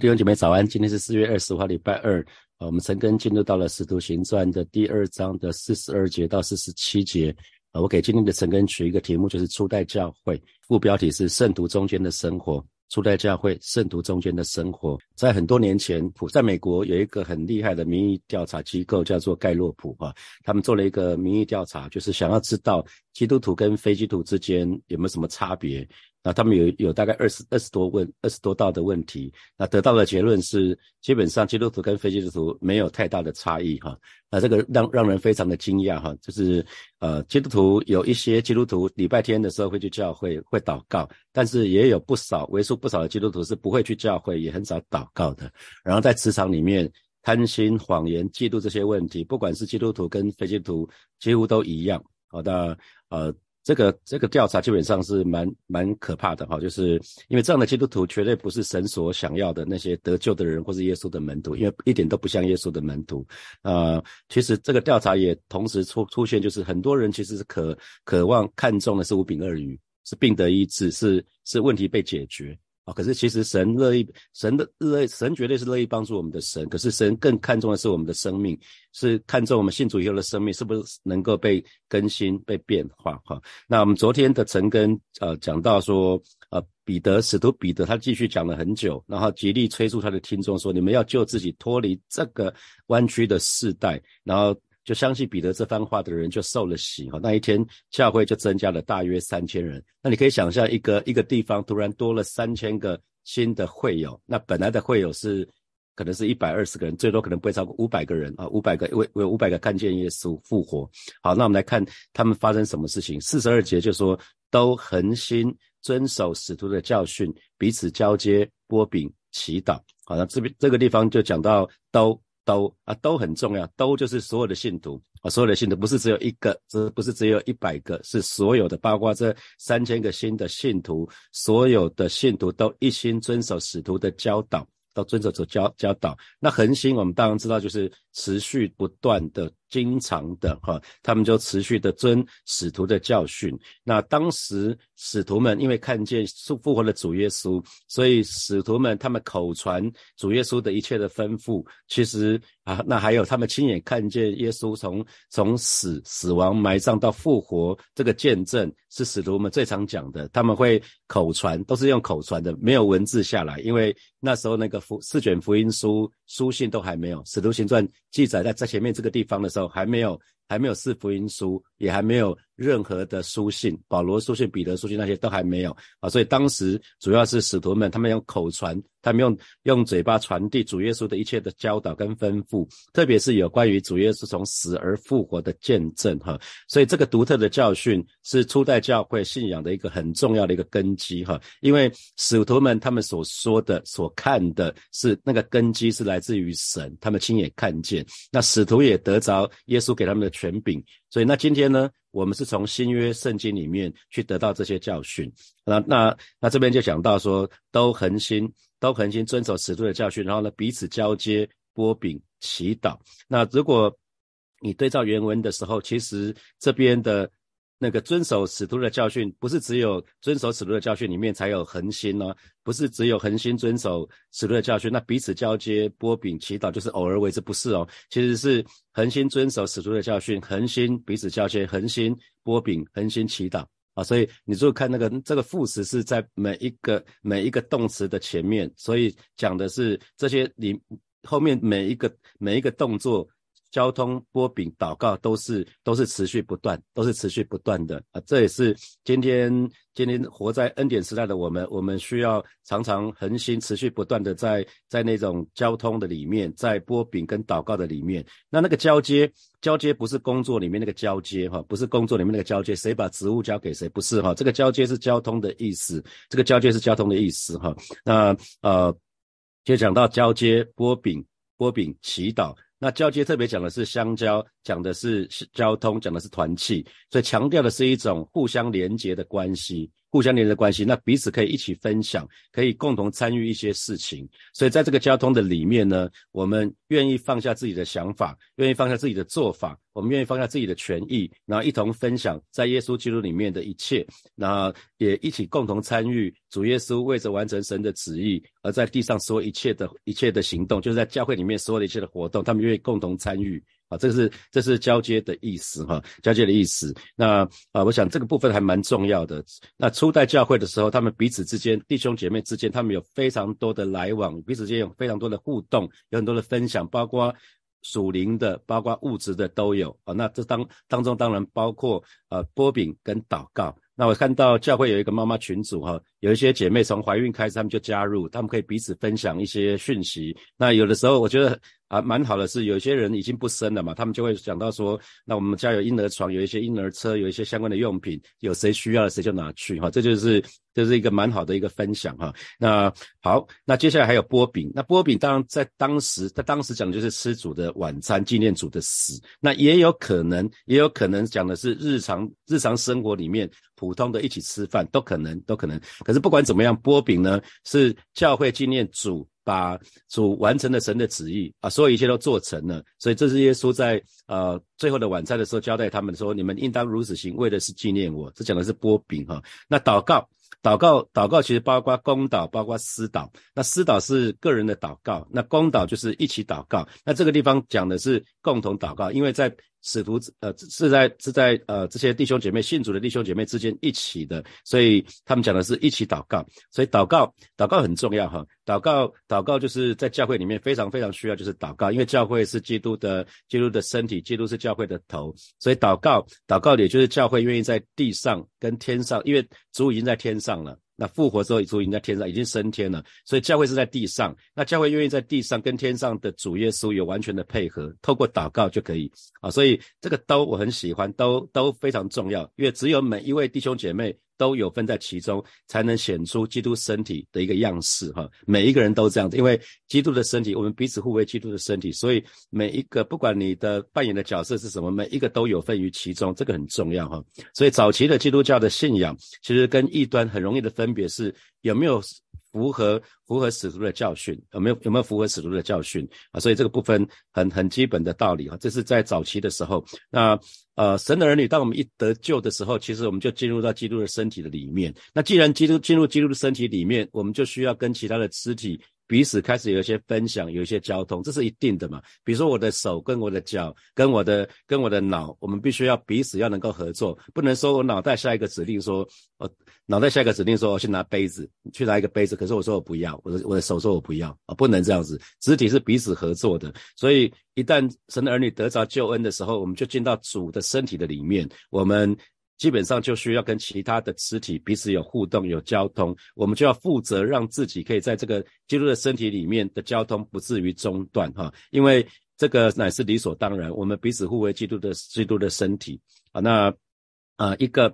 弟兄姐妹早安，今天是四月二十五号，礼拜二。啊，我们陈根进入到了《使徒行传》的第二章的四十二节到四十七节。啊，我给今天的陈根取一个题目，就是初代教会，副标题是圣徒中间的生活。初代教会，圣徒中间的生活。在很多年前，普在美国有一个很厉害的民意调查机构，叫做盖洛普啊，他们做了一个民意调查，就是想要知道基督徒跟非基督徒之间有没有什么差别。那他们有有大概二十二十多问二十多道的问题，那得到的结论是，基本上基督徒跟非基督徒没有太大的差异哈。那这个让让人非常的惊讶哈，就是呃基督徒有一些基督徒礼拜天的时候会去教会会祷告，但是也有不少为数不少的基督徒是不会去教会，也很少祷告的。然后在职场里面，贪心、谎言、嫉妒这些问题，不管是基督徒跟非基督徒，几乎都一样。好的，呃。这个这个调查基本上是蛮蛮可怕的哈，就是因为这样的基督徒绝对不是神所想要的那些得救的人，或是耶稣的门徒，因为一点都不像耶稣的门徒。啊，其实这个调查也同时出出现，就是很多人其实是渴渴望看重的是五饼二鱼，是病得医治，是是问题被解决。可是其实神乐意，神的乐神绝对是乐意帮助我们的神。可是神更看重的是我们的生命，是看重我们信主以后的生命是不是能够被更新、被变化。哈，那我们昨天的陈根呃讲到说，呃彼得使徒彼得他继续讲了很久，然后极力催促他的听众说，你们要救自己脱离这个弯曲的世代，然后。就相信彼得这番话的人就受了洗哈，那一天教会就增加了大约三千人。那你可以想象一个一个地方突然多了三千个新的会友，那本来的会友是可能是一百二十个人，最多可能不会超过五百个人啊，五百个为为五百个看见耶稣复活。好，那我们来看他们发生什么事情。四十二节就说都恒心遵守使徒的教训，彼此交接、波饼、祈祷。好，那这边这个地方就讲到都。都啊都很重要，都就是所有的信徒啊，所有的信徒不是只有一个，只不是只有一百个，是所有的，包括这三千个新的信徒，所有的信徒都一心遵守使徒的教导，都遵守主教教导。那恒心我们当然知道，就是持续不断的。经常的哈，他们就持续的遵使徒的教训。那当时使徒们因为看见复复活的主耶稣，所以使徒们他们口传主耶稣的一切的吩咐。其实啊，那还有他们亲眼看见耶稣从从死死亡埋葬到复活这个见证，是使徒们最常讲的。他们会口传，都是用口传的，没有文字下来，因为那时候那个福四卷福音书书信都还没有，使徒行传记载在在前面这个地方的时候。还没有，还没有四福音书，也还没有任何的书信，保罗书信、彼得书信那些都还没有。啊，所以当时主要是使徒们，他们用口传，他们用用嘴巴传递主耶稣的一切的教导跟吩咐，特别是有关于主耶稣从死而复活的见证哈，所以这个独特的教训是初代教会信仰的一个很重要的一个根基哈，因为使徒们他们所说的、所看的是那个根基是来自于神，他们亲眼看见，那使徒也得着耶稣给他们的权柄。所以那今天呢，我们是从新约圣经里面去得到这些教训。那那那这边就讲到说，都恒心都恒心遵守尺度的教训，然后呢彼此交接、波饼、祈祷。那如果你对照原文的时候，其实这边的。那个遵守使徒的教训，不是只有遵守使徒的教训里面才有恒心哦？不是只有恒心遵守使徒的教训，那彼此交接、波饼、祈祷就是偶尔为之，不是哦。其实是恒心遵守使徒的教训，恒心彼此交接，恒心波饼，恒心祈祷啊。所以你就看那个这个副词是在每一个每一个动词的前面，所以讲的是这些你后面每一个每一个动作。交通、波饼、祷告都是都是持续不断，都是持续不断的啊！这也是今天今天活在恩典时代的我们，我们需要常常恒心、持续不断的在在那种交通的里面，在波饼跟祷告的里面。那那个交接交接不是工作里面那个交接哈，不是工作里面那个交接，谁把职务交给谁不是哈？这个交接是交通的意思，这个交接是交通的意思哈。那呃，就讲到交接、波饼、波饼、祈祷。那交接特别讲的是相交，讲的是交通，讲的是团契，所以强调的是一种互相连结的关系。互相连的关系，那彼此可以一起分享，可以共同参与一些事情。所以在这个交通的里面呢，我们愿意放下自己的想法，愿意放下自己的做法，我们愿意放下自己的权益，然后一同分享在耶稣基督里面的一切，那也一起共同参与主耶稣为着完成神的旨意而在地上所一切的一切的行动，就是在教会里面所有的一切的活动，他们愿意共同参与。啊，这是这是交接的意思哈，交接的意思。那啊，我想这个部分还蛮重要的。那初代教会的时候，他们彼此之间弟兄姐妹之间，他们有非常多的来往，彼此之间有非常多的互动，有很多的分享，包括属灵的，包括物质的都有啊。那这当当中当然包括呃波饼跟祷告。那我看到教会有一个妈妈群组哈，有一些姐妹从怀孕开始，她们就加入，她们可以彼此分享一些讯息。那有的时候我觉得。啊，蛮好的是，有些人已经不生了嘛，他们就会想到说，那我们家有婴儿床，有一些婴儿车，有一些相关的用品，有谁需要了谁就拿去哈，这就是这是一个蛮好的一个分享哈。那好，那接下来还有波饼，那波饼当然在当时，在当时讲的就是吃主的晚餐，纪念主的死。那也有可能，也有可能讲的是日常日常生活里面普通的一起吃饭，都可能都可能。可是不管怎么样，波饼呢是教会纪念主。把主完成了神的旨意啊，所有一切都做成了，所以这是耶稣在呃最后的晚餐的时候交代他们说：你们应当如此行，为的是纪念我。这讲的是波饼哈。那祷告，祷告，祷告其实包括公祷，包括私祷。那私祷是个人的祷告，那公祷就是一起祷告。那这个地方讲的是共同祷告，因为在。使徒呃是在是在呃这些弟兄姐妹信主的弟兄姐妹之间一起的，所以他们讲的是一起祷告，所以祷告祷告很重要哈，祷告祷告就是在教会里面非常非常需要就是祷告，因为教会是基督的基督的身体，基督是教会的头，所以祷告祷告也就是教会愿意在地上跟天上，因为主已经在天上了。那复活之后，主已经在天上，已经升天了，所以教会是在地上。那教会愿意在地上跟天上的主耶稣有完全的配合，透过祷告就可以啊。所以这个都我很喜欢，都都非常重要，因为只有每一位弟兄姐妹。都有分在其中，才能显出基督身体的一个样式哈。每一个人都这样子，因为基督的身体，我们彼此互为基督的身体，所以每一个不管你的扮演的角色是什么，每一个都有份于其中，这个很重要哈。所以早期的基督教的信仰，其实跟异端很容易的分别是有没有。符合符合使徒的教训，有没有有没有符合使徒的教训啊？所以这个部分很很基本的道理啊，这是在早期的时候。那呃，神的儿女，当我们一得救的时候，其实我们就进入到基督的身体的里面。那既然基督进入基督的身体里面，我们就需要跟其他的肢体。彼此开始有一些分享，有一些交通，这是一定的嘛？比如说我的手跟我的脚，跟我的跟我的脑，我们必须要彼此要能够合作，不能说我脑袋下一个指令说，我脑袋下一个指令说我去拿杯子，去拿一个杯子，可是我说我不要，我的我的手说我不要啊，不能这样子，肢体是彼此合作的，所以一旦神的儿女得着救恩的时候，我们就进到主的身体的里面，我们。基本上就需要跟其他的肢体彼此有互动、有交通，我们就要负责让自己可以在这个基督的身体里面的交通不至于中断哈，因为这个乃是理所当然，我们彼此互为基督的基督的身体啊，那啊一个。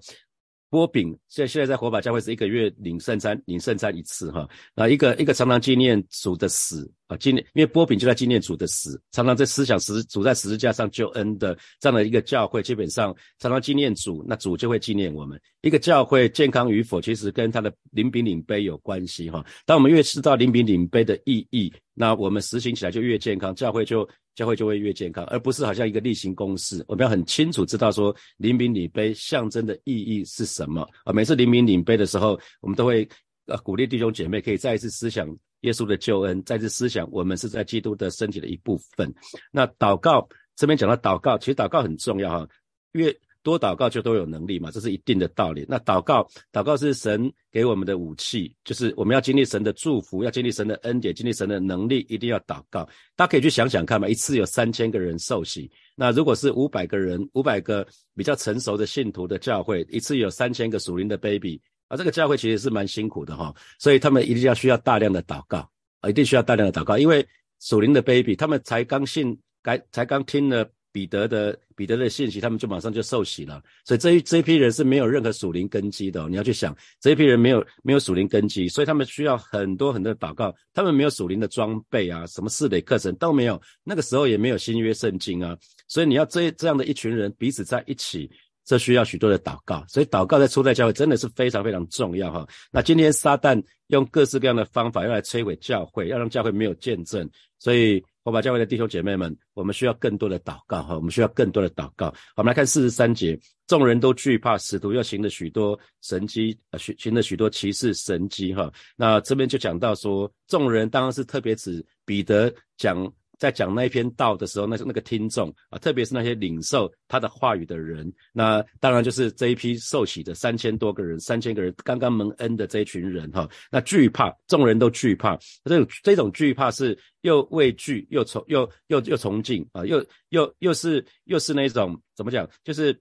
波饼，现现在在火把教会是一个月领圣餐，领圣餐一次哈。啊，一个一个常常纪念主的死啊，纪念，因为波饼就在纪念主的死，常常在思想十主在十字架上救恩的这样的一个教会，基本上常常纪念主，那主就会纪念我们。一个教会健康与否，其实跟他的领饼领杯有关系哈。当我们越知道领饼领杯的意义，那我们实行起来就越健康，教会就。教会就会越健康，而不是好像一个例行公事。我们要很清楚知道说，临饼领杯象征的意义是什么啊？每次临饼领杯的时候，我们都会呃鼓励弟兄姐妹可以再一次思想耶稣的救恩，再一次思想我们是在基督的身体的一部分。那祷告这边讲到祷告，其实祷告很重要哈，越。多祷告就都有能力嘛，这是一定的道理。那祷告，祷告是神给我们的武器，就是我们要经历神的祝福，要经历神的恩典，经历神的能力，一定要祷告。大家可以去想想看嘛，一次有三千个人受洗，那如果是五百个人，五百个比较成熟的信徒的教会，一次有三千个属灵的 baby，啊，这个教会其实是蛮辛苦的哈，所以他们一定要需要大量的祷告，啊，一定需要大量的祷告，因为属灵的 baby 他们才刚信，才才刚听了。彼得的彼得的信息，他们就马上就受洗了，所以这一这一批人是没有任何属灵根基的。你要去想，这一批人没有没有属灵根基，所以他们需要很多很多的祷告。他们没有属灵的装备啊，什么四类课程都没有，那个时候也没有新约圣经啊，所以你要这这样的一群人彼此在一起。这需要许多的祷告，所以祷告在初代教会真的是非常非常重要哈。那今天撒旦用各式各样的方法要来摧毁教会，要让教会没有见证，所以我把教会的弟兄姐妹们，我们需要更多的祷告哈，我们需要更多的祷告。我们来看四十三节，众人都惧怕，使徒又行了许多神迹，呃，行行了许多奇事神迹哈。那这边就讲到说，众人当然是特别指彼得讲。在讲那一篇道的时候，那那个听众啊，特别是那些领受他的话语的人，那当然就是这一批受洗的三千多个人，三千个人刚刚蒙恩的这一群人哈。那惧怕，众人都惧怕，这种这种惧怕是又畏惧又崇又又又崇敬啊，又又又是又是那种怎么讲？就是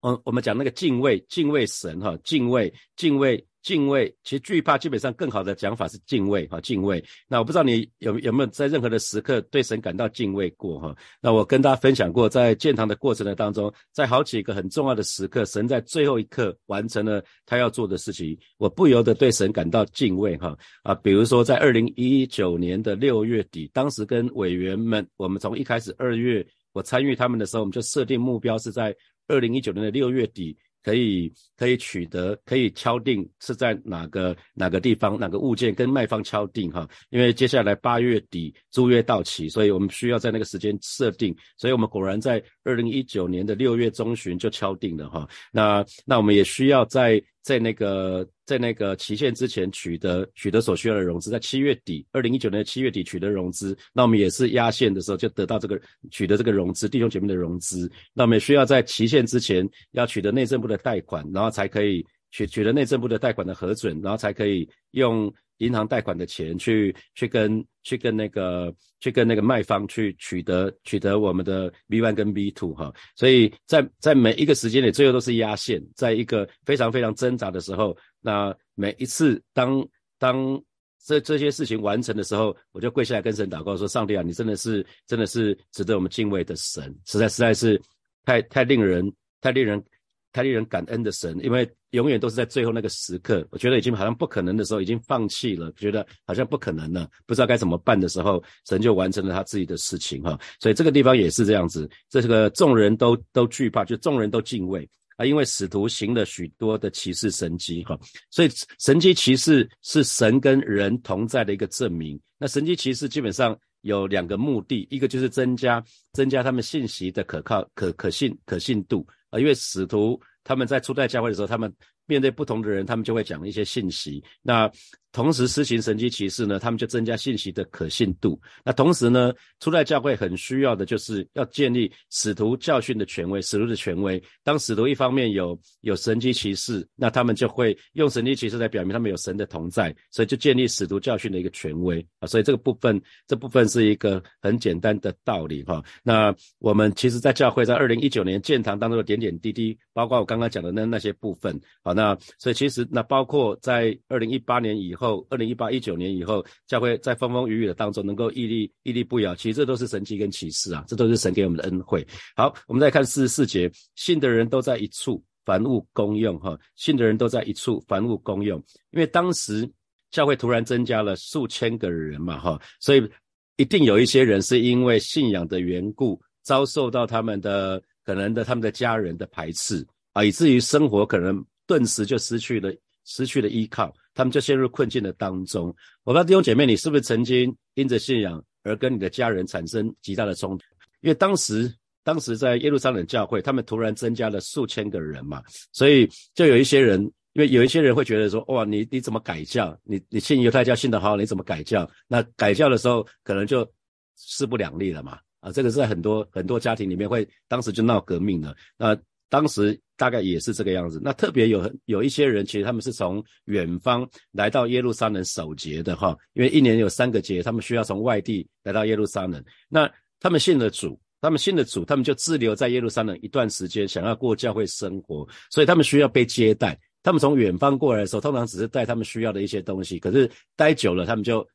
嗯，我们讲那个敬畏敬畏神哈，敬畏敬畏。敬畏，其实惧怕基本上更好的讲法是敬畏哈，敬畏。那我不知道你有有没有在任何的时刻对神感到敬畏过哈？那我跟大家分享过，在建堂的过程的当中，在好几个很重要的时刻，神在最后一刻完成了他要做的事情，我不由得对神感到敬畏哈啊。比如说在二零一九年的六月底，当时跟委员们，我们从一开始二月我参与他们的时候，我们就设定目标是在二零一九年的六月底。可以可以取得，可以敲定是在哪个哪个地方，哪个物件跟卖方敲定哈。因为接下来八月底租约到期，所以我们需要在那个时间设定。所以我们果然在二零一九年的六月中旬就敲定了哈。那那我们也需要在。在那个在那个期限之前取得取得所需要的融资，在七月底，二零一九年七月底取得融资，那我们也是压线的时候就得到这个取得这个融资，弟兄姐妹的融资，那我们需要在期限之前要取得内政部的贷款，然后才可以取取得内政部的贷款的核准，然后才可以用。银行贷款的钱去去跟去跟那个去跟那个卖方去取得取得我们的 B one 跟 B two 哈，所以在在每一个时间里最后都是压线，在一个非常非常挣扎的时候，那每一次当当这这些事情完成的时候，我就跪下来跟神祷告说：上帝啊，你真的是真的是值得我们敬畏的神，实在实在是太太令人太令人。太令人感恩的神，因为永远都是在最后那个时刻，我觉得已经好像不可能的时候，已经放弃了，觉得好像不可能了，不知道该怎么办的时候，神就完成了他自己的事情哈。所以这个地方也是这样子，这个众人都都惧怕，就众人都敬畏啊，因为使徒行了许多的骑士神迹哈，所以神迹骑士是神跟人同在的一个证明。那神迹骑士基本上有两个目的，一个就是增加增加他们信息的可靠、可可信、可信度啊，因为使徒。他们在初代教会的时候，他们面对不同的人，他们就会讲一些信息。那同时施行神迹骑士呢，他们就增加信息的可信度。那同时呢，初代教会很需要的就是要建立使徒教训的权威，使徒的权威。当使徒一方面有有神迹骑士，那他们就会用神迹骑士来表明他们有神的同在，所以就建立使徒教训的一个权威啊。所以这个部分，这部分是一个很简单的道理哈。那我们其实，在教会，在二零一九年建堂当中的点点滴滴，包括我刚刚讲的那那些部分，好，那所以其实那包括在二零一八年以后，二零一八一九年以后，教会在风风雨雨的当中能够屹立屹立不摇，其实这都是神迹跟启示啊，这都是神给我们的恩惠。好，我们再看四十四节，信的人都在一处，凡物公用哈，信的人都在一处，凡物公用。因为当时教会突然增加了数千个人嘛哈，所以一定有一些人是因为信仰的缘故，遭受到他们的可能的他们的家人的排斥啊，以至于生活可能。顿时就失去了失去了依靠，他们就陷入困境的当中。我不知道弟兄姐妹，你是不是曾经因着信仰而跟你的家人产生极大的冲突？因为当时当时在耶路撒冷教会，他们突然增加了数千个人嘛，所以就有一些人，因为有一些人会觉得说，哇，你你怎么改教？你你信犹太教信的好，你怎么改教？那改教的时候可能就势不两立了嘛。啊，这个是在很多很多家庭里面会当时就闹革命了。那当时大概也是这个样子。那特别有有一些人，其实他们是从远方来到耶路撒冷守节的哈，因为一年有三个节，他们需要从外地来到耶路撒冷。那他们信了主，他们信了主，他们就滞留在耶路撒冷一段时间，想要过教会生活，所以他们需要被接待。他们从远方过来的时候，通常只是带他们需要的一些东西，可是待久了，他们就。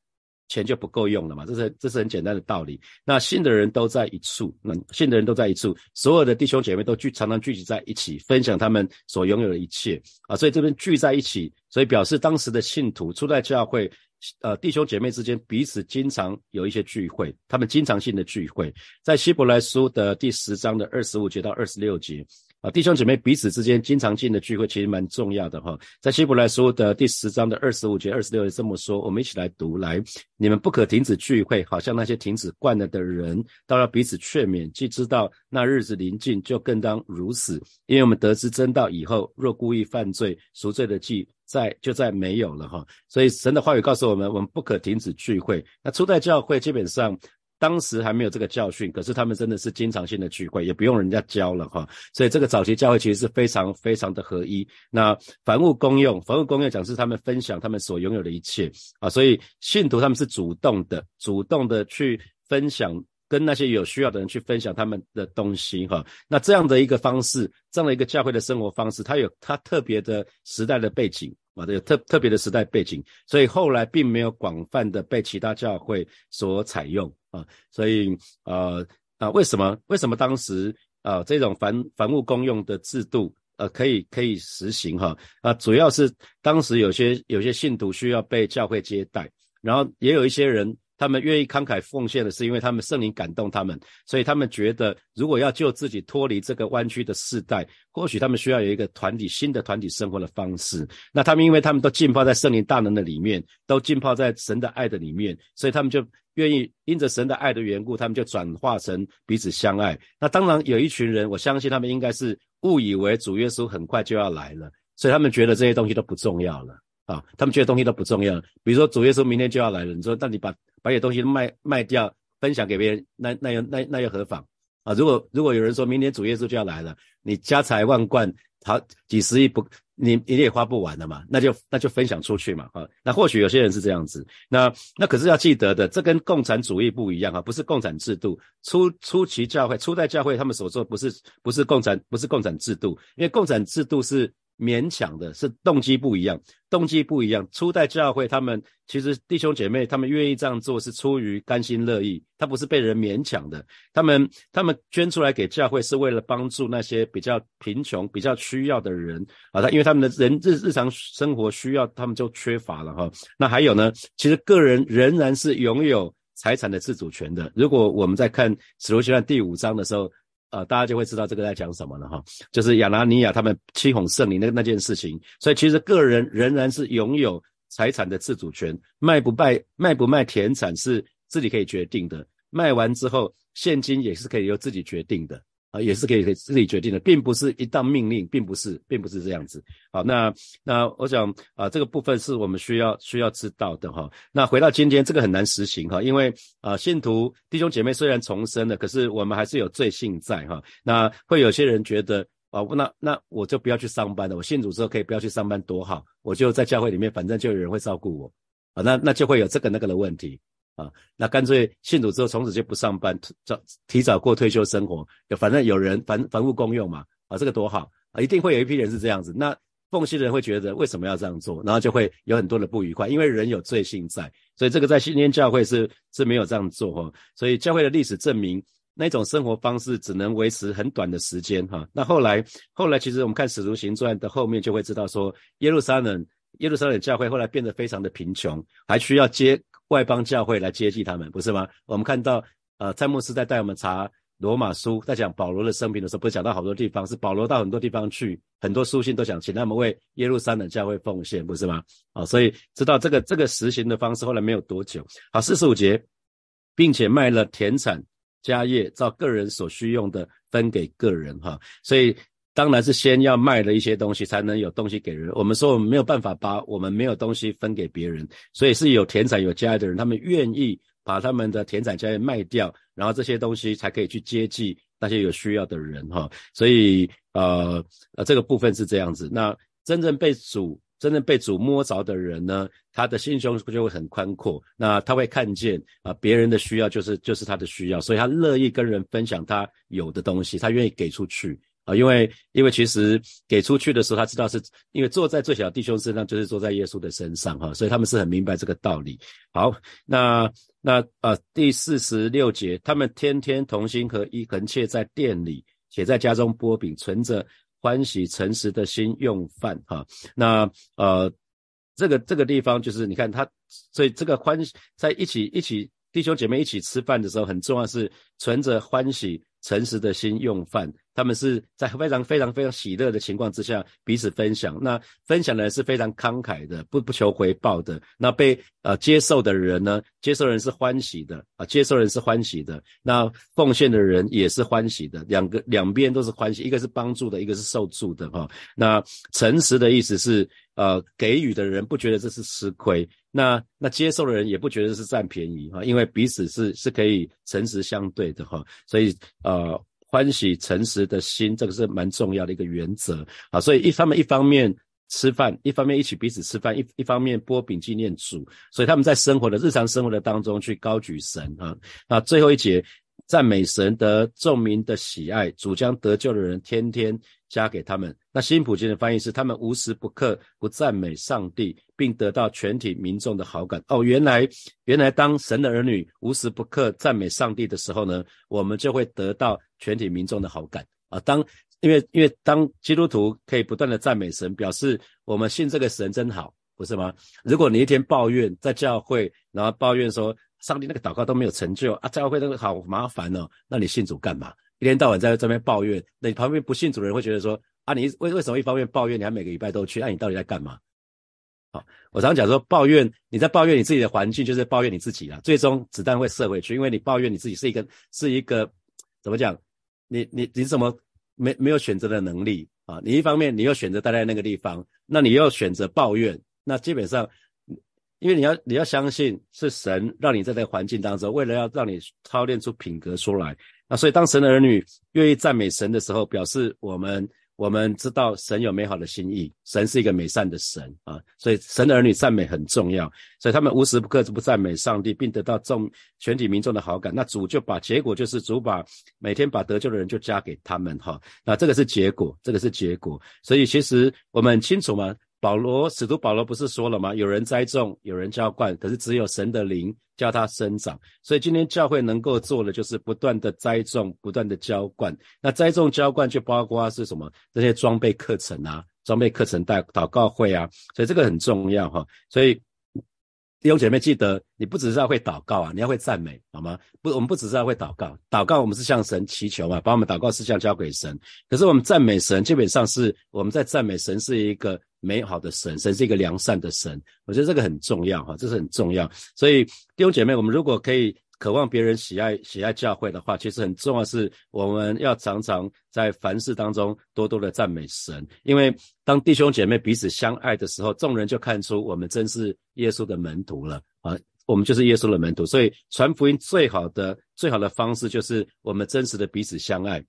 钱就不够用了嘛，这是这是很简单的道理。那信的人都在一处，那信的人都在一处，所有的弟兄姐妹都聚，常常聚集在一起，分享他们所拥有的一切啊。所以这边聚在一起，所以表示当时的信徒初代教会，呃，弟兄姐妹之间彼此经常有一些聚会，他们经常性的聚会，在希伯来书的第十章的二十五节到二十六节。啊，弟兄姐妹彼此之间经常性的聚会其实蛮重要的哈。在希伯来书的第十章的二十五节、二十六节这么说，我们一起来读来：你们不可停止聚会，好像那些停止惯了的人，都要彼此劝勉。既知道那日子临近，就更当如此。因为我们得知真道以后，若故意犯罪，赎罪的祭在就在没有了哈。所以神的话语告诉我们，我们不可停止聚会。那初代教会基本上。当时还没有这个教训，可是他们真的是经常性的聚会，也不用人家教了哈。所以这个早期教会其实是非常非常的合一。那凡物公用，凡物公用讲是他们分享他们所拥有的一切啊。所以信徒他们是主动的，主动的去分享，跟那些有需要的人去分享他们的东西哈。那这样的一个方式，这样的一个教会的生活方式，它有它特别的时代的背景。啊，有特特别的时代背景，所以后来并没有广泛的被其他教会所采用啊，所以呃啊，为什么为什么当时啊这种凡凡物公用的制度呃可以可以实行哈啊，主要是当时有些有些信徒需要被教会接待，然后也有一些人。他们愿意慷慨奉献的是，因为他们圣灵感动他们，所以他们觉得，如果要救自己脱离这个弯曲的世代，或许他们需要有一个团体新的团体生活的方式。那他们因为他们都浸泡在圣灵大能的里面，都浸泡在神的爱的里面，所以他们就愿意因着神的爱的缘故，他们就转化成彼此相爱。那当然有一群人，我相信他们应该是误以为主耶稣很快就要来了，所以他们觉得这些东西都不重要了啊，他们觉得东西都不重要。比如说主耶稣明天就要来了，你说那你把。把些东西卖卖掉，分享给别人，那那又那那又何妨啊？如果如果有人说明天主耶稣就要来了，你家财万贯，好几十亿不，你你也花不完的嘛，那就那就分享出去嘛，啊，那或许有些人是这样子，那那可是要记得的，这跟共产主义不一样啊，不是共产制度，初初期教会初代教会他们所做不是不是共产不是共产制度，因为共产制度是。勉强的是动机不一样，动机不一样。初代教会他们其实弟兄姐妹他们愿意这样做是出于甘心乐意，他不是被人勉强的。他们他们捐出来给教会是为了帮助那些比较贫穷、比较需要的人啊。他因为他们的人日日常生活需要，他们就缺乏了哈。那还有呢，其实个人仍然是拥有财产的自主权的。如果我们在看使徒行传第五章的时候。啊，大家就会知道这个在讲什么了哈，就是亚拿尼亚他们欺哄圣灵那那件事情，所以其实个人仍然是拥有财产的自主权，卖不卖卖不卖田产是自己可以决定的，卖完之后现金也是可以由自己决定的。啊，也是可以可以自己决定的，并不是一道命令，并不是，并不是这样子。好，那那我想啊，这个部分是我们需要需要知道的哈。那回到今天，这个很难实行哈，因为啊，信徒弟兄姐妹虽然重生了，可是我们还是有罪性在哈。那会有些人觉得啊，那那我就不要去上班了，我信主之后可以不要去上班多好，我就在教会里面，反正就有人会照顾我啊。那那就会有这个那个的问题。啊，那干脆信主之后从此就不上班，早提早过退休生活，反正有人房房屋公用嘛，啊，这个多好啊！一定会有一批人是这样子。那奉献的人会觉得为什么要这样做，然后就会有很多的不愉快，因为人有罪性在，所以这个在新天教会是是没有这样做哈。所以教会的历史证明，那种生活方式只能维持很短的时间哈。那后来后来其实我们看使徒行传的后面就会知道说，耶路撒冷耶路撒冷教会后来变得非常的贫穷，还需要接。外邦教会来接济他们，不是吗？我们看到，呃，詹姆斯在带我们查罗马书，在讲保罗的生平的时候，不是讲到好多地方，是保罗到很多地方去，很多书信都想请他们为耶路撒冷教会奉献，不是吗？啊，所以知道这个这个实行的方式，后来没有多久。好，四十五节，并且卖了田产家业，照个人所需用的分给个人，哈，所以。当然是先要卖了一些东西，才能有东西给人。我们说我们没有办法把我们没有东西分给别人，所以是有田产有家业的人，他们愿意把他们的田产家业卖掉，然后这些东西才可以去接济那些有需要的人哈。所以呃呃这个部分是这样子。那真正被主真正被主摸着的人呢，他的心胸就会很宽阔。那他会看见啊别人的需要就是就是他的需要，所以他乐意跟人分享他有的东西，他愿意给出去。啊，因为因为其实给出去的时候，他知道是因为坐在最小弟兄身上，就是坐在耶稣的身上哈，所以他们是很明白这个道理。好，那那呃，第四十六节，他们天天同心合一，横切在店里，且在家中剥饼，存着欢喜诚实的心用饭哈。那呃，这个这个地方就是你看他，所以这个欢在一起一起弟兄姐妹一起吃饭的时候，很重要是存着欢喜诚实的心用饭。他们是在非常非常非常喜乐的情况之下彼此分享。那分享的人是非常慷慨的，不不求回报的。那被呃接受的人呢？接受人是欢喜的啊，接受人是欢喜的。那奉献的人也是欢喜的，两个两边都是欢喜，一个是帮助的，一个是受助的哈。那诚实的意思是。呃，给予的人不觉得这是吃亏，那那接受的人也不觉得是占便宜哈，因为彼此是是可以诚实相对的哈，所以呃，欢喜诚实的心，这个是蛮重要的一个原则啊。所以一他们一方面吃饭，一方面一起彼此吃饭，一一方面波饼纪念主，所以他们在生活的日常生活的当中去高举神啊。那最后一节。赞美神得众民的喜爱，主将得救的人天天加给他们。那新普京的翻译是：他们无时不刻不赞美上帝，并得到全体民众的好感。哦，原来原来当神的儿女无时不刻赞美上帝的时候呢，我们就会得到全体民众的好感啊。当因为因为当基督徒可以不断的赞美神，表示我们信这个神真好，不是吗？如果你一天抱怨在教会，然后抱怨说。上帝那个祷告都没有成就啊！教会那个好麻烦哦，那你信主干嘛？一天到晚在这边抱怨，那你旁边不信主的人会觉得说啊，你为为什么一方面抱怨，你还每个礼拜都去？那你到底在干嘛？好，我常常讲说，抱怨你在抱怨你自己的环境，就是抱怨你自己啊。最终子弹会射回去，因为你抱怨你自己是一个是一个怎么讲？你你你怎么没没有选择的能力啊？你一方面你又选择待在那个地方，那你又选择抱怨，那基本上。因为你要你要相信是神让你在这个环境当中，为了要让你操练出品格出来。那所以当神的儿女愿意赞美神的时候，表示我们我们知道神有美好的心意，神是一个美善的神啊。所以神的儿女赞美很重要，所以他们无时不刻不赞美上帝，并得到众全体民众的好感。那主就把结果就是主把每天把得救的人就加给他们哈。那这个是结果，这个是结果。所以其实我们清楚吗。保罗使徒保罗不是说了吗？有人栽种，有人浇灌，可是只有神的灵叫它生长。所以今天教会能够做的就是不断的栽种，不断的浇灌。那栽种浇灌就包括是什么？这些装备课程啊，装备课程带祷告会啊。所以这个很重要哈。所以弟兄姐妹记得，你不只是要会祷告啊，你要会赞美，好吗？不，我们不只是要会祷告，祷告我们是向神祈求啊，把我们祷告事项交给神。可是我们赞美神，基本上是我们在赞美神是一个。美好的神，神是一个良善的神，我觉得这个很重要哈，这是很重要。所以弟兄姐妹，我们如果可以渴望别人喜爱喜爱教会的话，其实很重要是我们要常常在凡事当中多多的赞美神，因为当弟兄姐妹彼此相爱的时候，众人就看出我们真是耶稣的门徒了啊，我们就是耶稣的门徒。所以传福音最好的最好的方式就是我们真实的彼此相爱。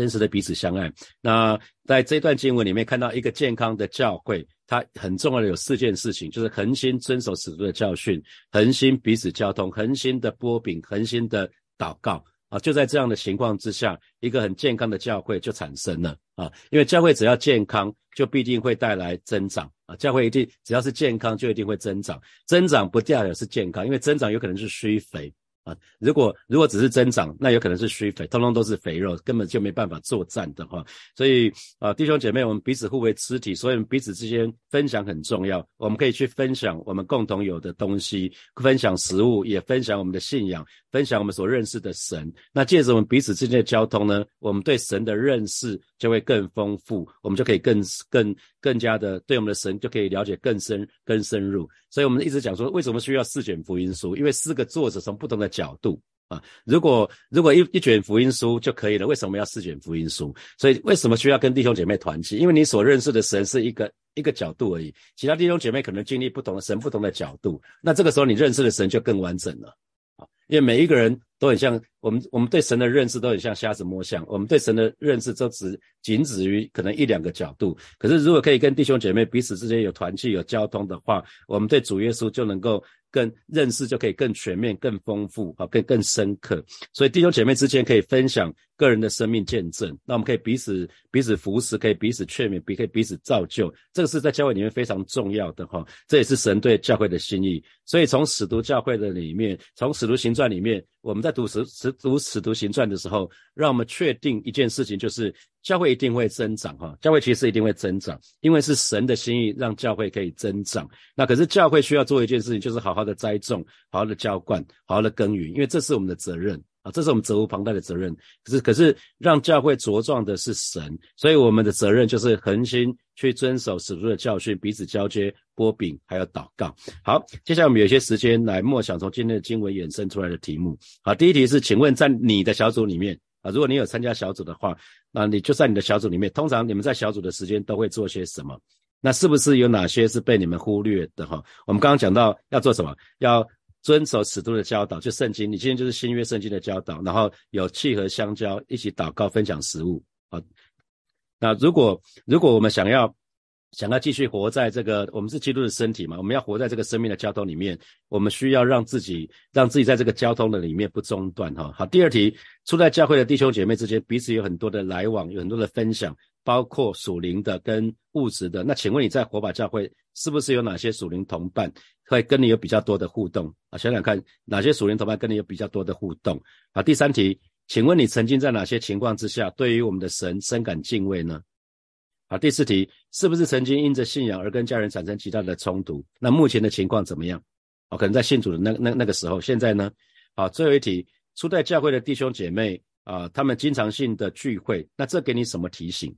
真实的彼此相爱。那在这段经文里面看到一个健康的教会，它很重要的有四件事情，就是恒心遵守使徒的教训，恒心彼此交通，恒心的波饼，恒心的祷告啊。就在这样的情况之下，一个很健康的教会就产生了啊。因为教会只要健康，就必定会带来增长啊。教会一定只要是健康，就一定会增长。增长不掉也是健康，因为增长有可能是虚肥。如果如果只是增长，那有可能是虚肥，通通都是肥肉，根本就没办法作战的话。所以啊，弟兄姐妹，我们彼此互为肢体，所以我们彼此之间分享很重要。我们可以去分享我们共同有的东西，分享食物，也分享我们的信仰，分享我们所认识的神。那借着我们彼此之间的交通呢，我们对神的认识就会更丰富，我们就可以更更更加的对我们的神就可以了解更深更深入。所以我们一直讲说，为什么需要四卷福音书？因为四个作者从不同的角度啊，如果如果一一卷福音书就可以了，为什么要四卷福音书？所以为什么需要跟弟兄姐妹团契？因为你所认识的神是一个一个角度而已，其他弟兄姐妹可能经历不同的神不同的角度，那这个时候你认识的神就更完整了，因为每一个人都很像我们，我们对神的认识都很像瞎子摸象，我们对神的认识都只仅止于可能一两个角度。可是如果可以跟弟兄姐妹彼此之间有团契、有交通的话，我们对主耶稣就能够。更认识就可以更全面、更丰富，啊，更更深刻。所以弟兄姐妹之间可以分享个人的生命见证，那我们可以彼此彼此扶持，可以彼此劝勉，彼可以彼此造就。这个是在教会里面非常重要的哈，这也是神对教会的心意。所以从使徒教会的里面，从使徒行传里面，我们在读使使读使徒行传的时候，让我们确定一件事情，就是教会一定会增长哈。教会其实一定会增长，因为是神的心意让教会可以增长。那可是教会需要做一件事情，就是好好。的栽种，好好的浇灌，好好的耕耘，因为这是我们的责任啊！这是我们责无旁贷的责任。可是，可是让教会茁壮的是神，所以我们的责任就是恒心去遵守使徒的教训，彼此交接、波饼，还有祷告。好，接下来我们有些时间来默想从今天的经文衍生出来的题目。好，第一题是，请问在你的小组里面啊，如果你有参加小组的话，那你就在你的小组里面，通常你们在小组的时间都会做些什么？那是不是有哪些是被你们忽略的哈？我们刚刚讲到要做什么，要遵守使徒的教导，就圣经。你今天就是新约圣经的教导，然后有契合相交，一起祷告分享食物啊。那如果如果我们想要想要继续活在这个，我们是基督的身体嘛，我们要活在这个生命的交通里面，我们需要让自己让自己在这个交通的里面不中断哈。好，第二题，初代教会的弟兄姐妹之间彼此有很多的来往，有很多的分享。包括属灵的跟物质的，那请问你在火把教会是不是有哪些属灵同伴会跟你有比较多的互动啊？想想看，哪些属灵同伴跟你有比较多的互动啊？第三题，请问你曾经在哪些情况之下对于我们的神深感敬畏呢？好，第四题，是不是曾经因着信仰而跟家人产生极大的冲突？那目前的情况怎么样？哦，可能在信主的那那那个时候，现在呢？好，最后一题，初代教会的弟兄姐妹啊，他们经常性的聚会，那这给你什么提醒？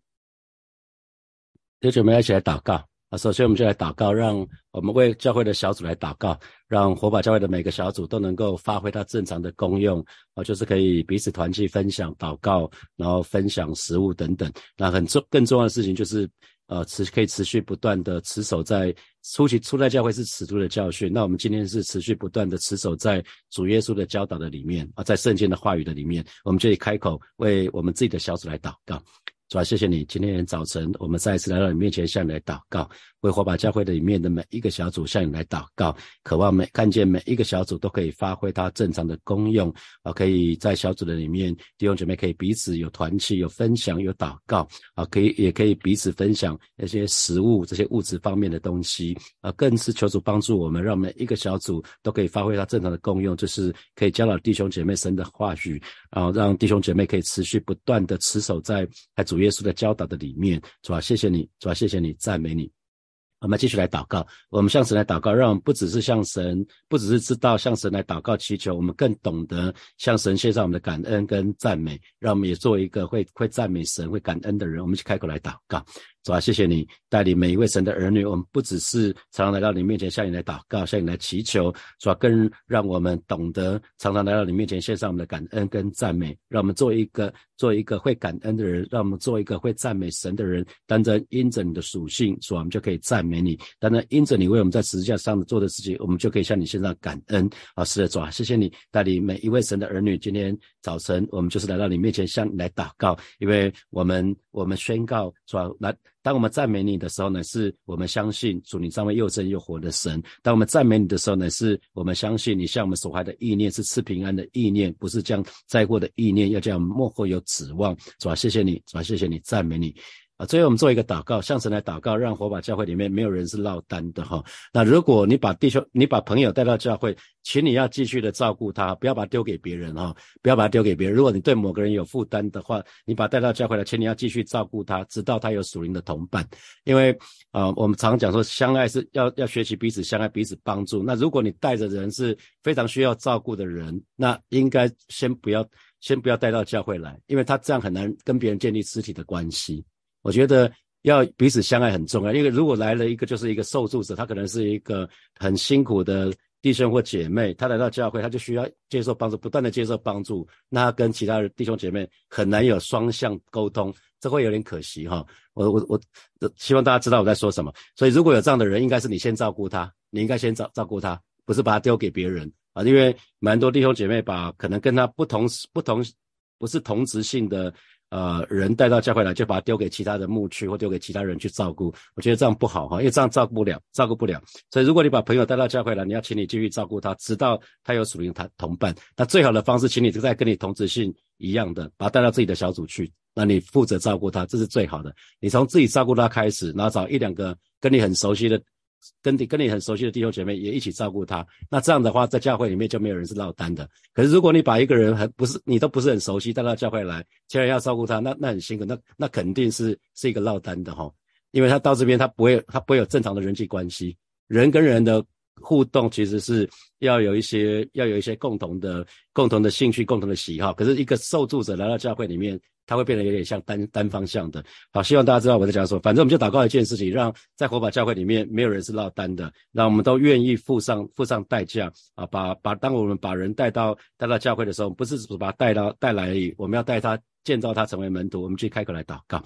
弟兄们，一起来祷告啊！首先，我们就来祷告，让我们为教会的小组来祷告，让火把教会的每个小组都能够发挥它正常的功用啊，就是可以彼此团契、分享、祷告，然后分享食物等等。那很重、更重要的事情就是，呃，持可以持续不断的持守在初期初代教会是尺度的教训。那我们今天是持续不断的持守在主耶稣的教导的里面啊，在圣经的话语的里面，我们就以开口为我们自己的小组来祷告。主要谢谢你，今天早晨我们再一次来到你面前，向你来祷告。为火把教会的里面的每一个小组向你来祷告，渴望每看见每一个小组都可以发挥它正常的功用啊，可以在小组的里面弟兄姐妹可以彼此有团契、有分享、有祷告啊，可以也可以彼此分享那些食物、这些物质方面的东西啊，更是求主帮助我们，让每一个小组都可以发挥它正常的功用，就是可以教导弟兄姐妹神的话语啊，让弟兄姐妹可以持续不断的持守在在主耶稣的教导的里面。主啊，谢谢你，主啊，谢谢你，赞美你。我们继续来祷告，我们向神来祷告，让我们不只是向神，不只是知道向神来祷告祈求，我们更懂得向神献上我们的感恩跟赞美，让我们也做一个会会赞美神、会感恩的人。我们去开口来祷告。主啊，谢谢你带领每一位神的儿女，我们不只是常常来到你面前向你来祷告，向你来祈求，主啊，更让我们懂得常常来到你面前献上我们的感恩跟赞美，让我们做一个做一个会感恩的人，让我们做一个会赞美神的人。单单因着你的属性，主啊，我们就可以赞美你；单单因着你为我们在十字架上做的事情，我们就可以向你献上感恩。啊，是的，主啊，谢谢你带领每一位神的儿女，今天早晨我们就是来到你面前向你来祷告，因为我们我们宣告，主啊，来。当我们赞美你的时候呢，是我们相信主你上位又真又活的神；当我们赞美你的时候呢，是我们相信你向我们所怀的意念是赐平安的意念，不是将灾祸的意念，要这样幕后有指望。主啊，谢谢你，主啊，谢谢你，赞美你。最后我们做一个祷告，向神来祷告，让火把教会里面没有人是落单的哈。那如果你把弟兄、你把朋友带到教会，请你要继续的照顾他，不要把他丢给别人哈，不要把他丢给别人。如果你对某个人有负担的话，你把他带到教会来，请你要继续照顾他，直到他有属灵的同伴。因为啊，我们常讲说，相爱是要要学习彼此相爱，彼此帮助。那如果你带着人是非常需要照顾的人，那应该先不要先不要带到教会来，因为他这样很难跟别人建立肢体的关系。我觉得要彼此相爱很重要，因为如果来了一个就是一个受助者，他可能是一个很辛苦的弟兄或姐妹，他来到教会，他就需要接受帮助，不断的接受帮助，那他跟其他的弟兄姐妹很难有双向沟通，这会有点可惜哈。我我我希望大家知道我在说什么。所以如果有这样的人，应该是你先照顾他，你应该先照照顾他，不是把他丢给别人啊，因为蛮多弟兄姐妹把可能跟他不同不同不是同职性的。呃，人带到教会来，就把他丢给其他的牧区或丢给其他人去照顾，我觉得这样不好哈，因为这样照顾不了，照顾不了。所以如果你把朋友带到教会来，你要请你继续照顾他，直到他有属灵他同伴。那最好的方式，请你再跟你同职性一样的，把他带到自己的小组去，那你负责照顾他，这是最好的。你从自己照顾他开始，然后找一两个跟你很熟悉的。跟你跟你很熟悉的弟兄姐妹也一起照顾他，那这样的话，在教会里面就没有人是落单的。可是如果你把一个人还不是你都不是很熟悉带到教会来，竟然要照顾他，那那很辛苦，那那肯定是是一个落单的哈。因为他到这边他不会他不会有正常的人际关系，人跟人的互动其实是要有一些要有一些共同的共同的兴趣、共同的喜好。可是一个受助者来到教会里面，他会变得有点像单单方向的。好，希望大家知道我在讲什么。反正我们就祷告一件事情，让在火把教会里面没有人是落单的，让我们都愿意付上付上代价啊！把把当我们把人带到带到教会的时候，不是只把他带到带来而已，我们要带他建造他成为门徒。我们去开口来祷告。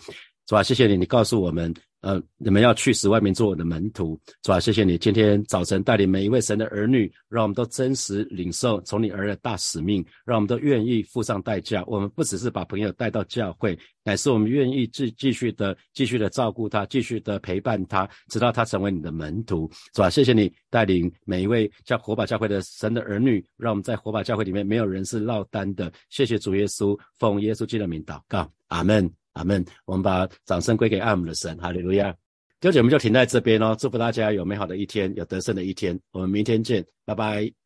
是吧？谢谢你，你告诉我们，呃，你们要去使外面做我的门徒，是吧？谢谢你，今天早晨带领每一位神的儿女，让我们都真实领受从你而来的大使命，让我们都愿意付上代价。我们不只是把朋友带到教会，乃是我们愿意继继续的、继续的照顾他，继续的陪伴他，直到他成为你的门徒，是吧？谢谢你带领每一位叫火把教会的神的儿女，让我们在火把教会里面没有人是落单的。谢谢主耶稣，奉耶稣基督的名祷告，阿门。阿门。我们把掌声归给阿姆的神，哈利路亚。这节目就停在这边哦，祝福大家有美好的一天，有得胜的一天。我们明天见，拜拜。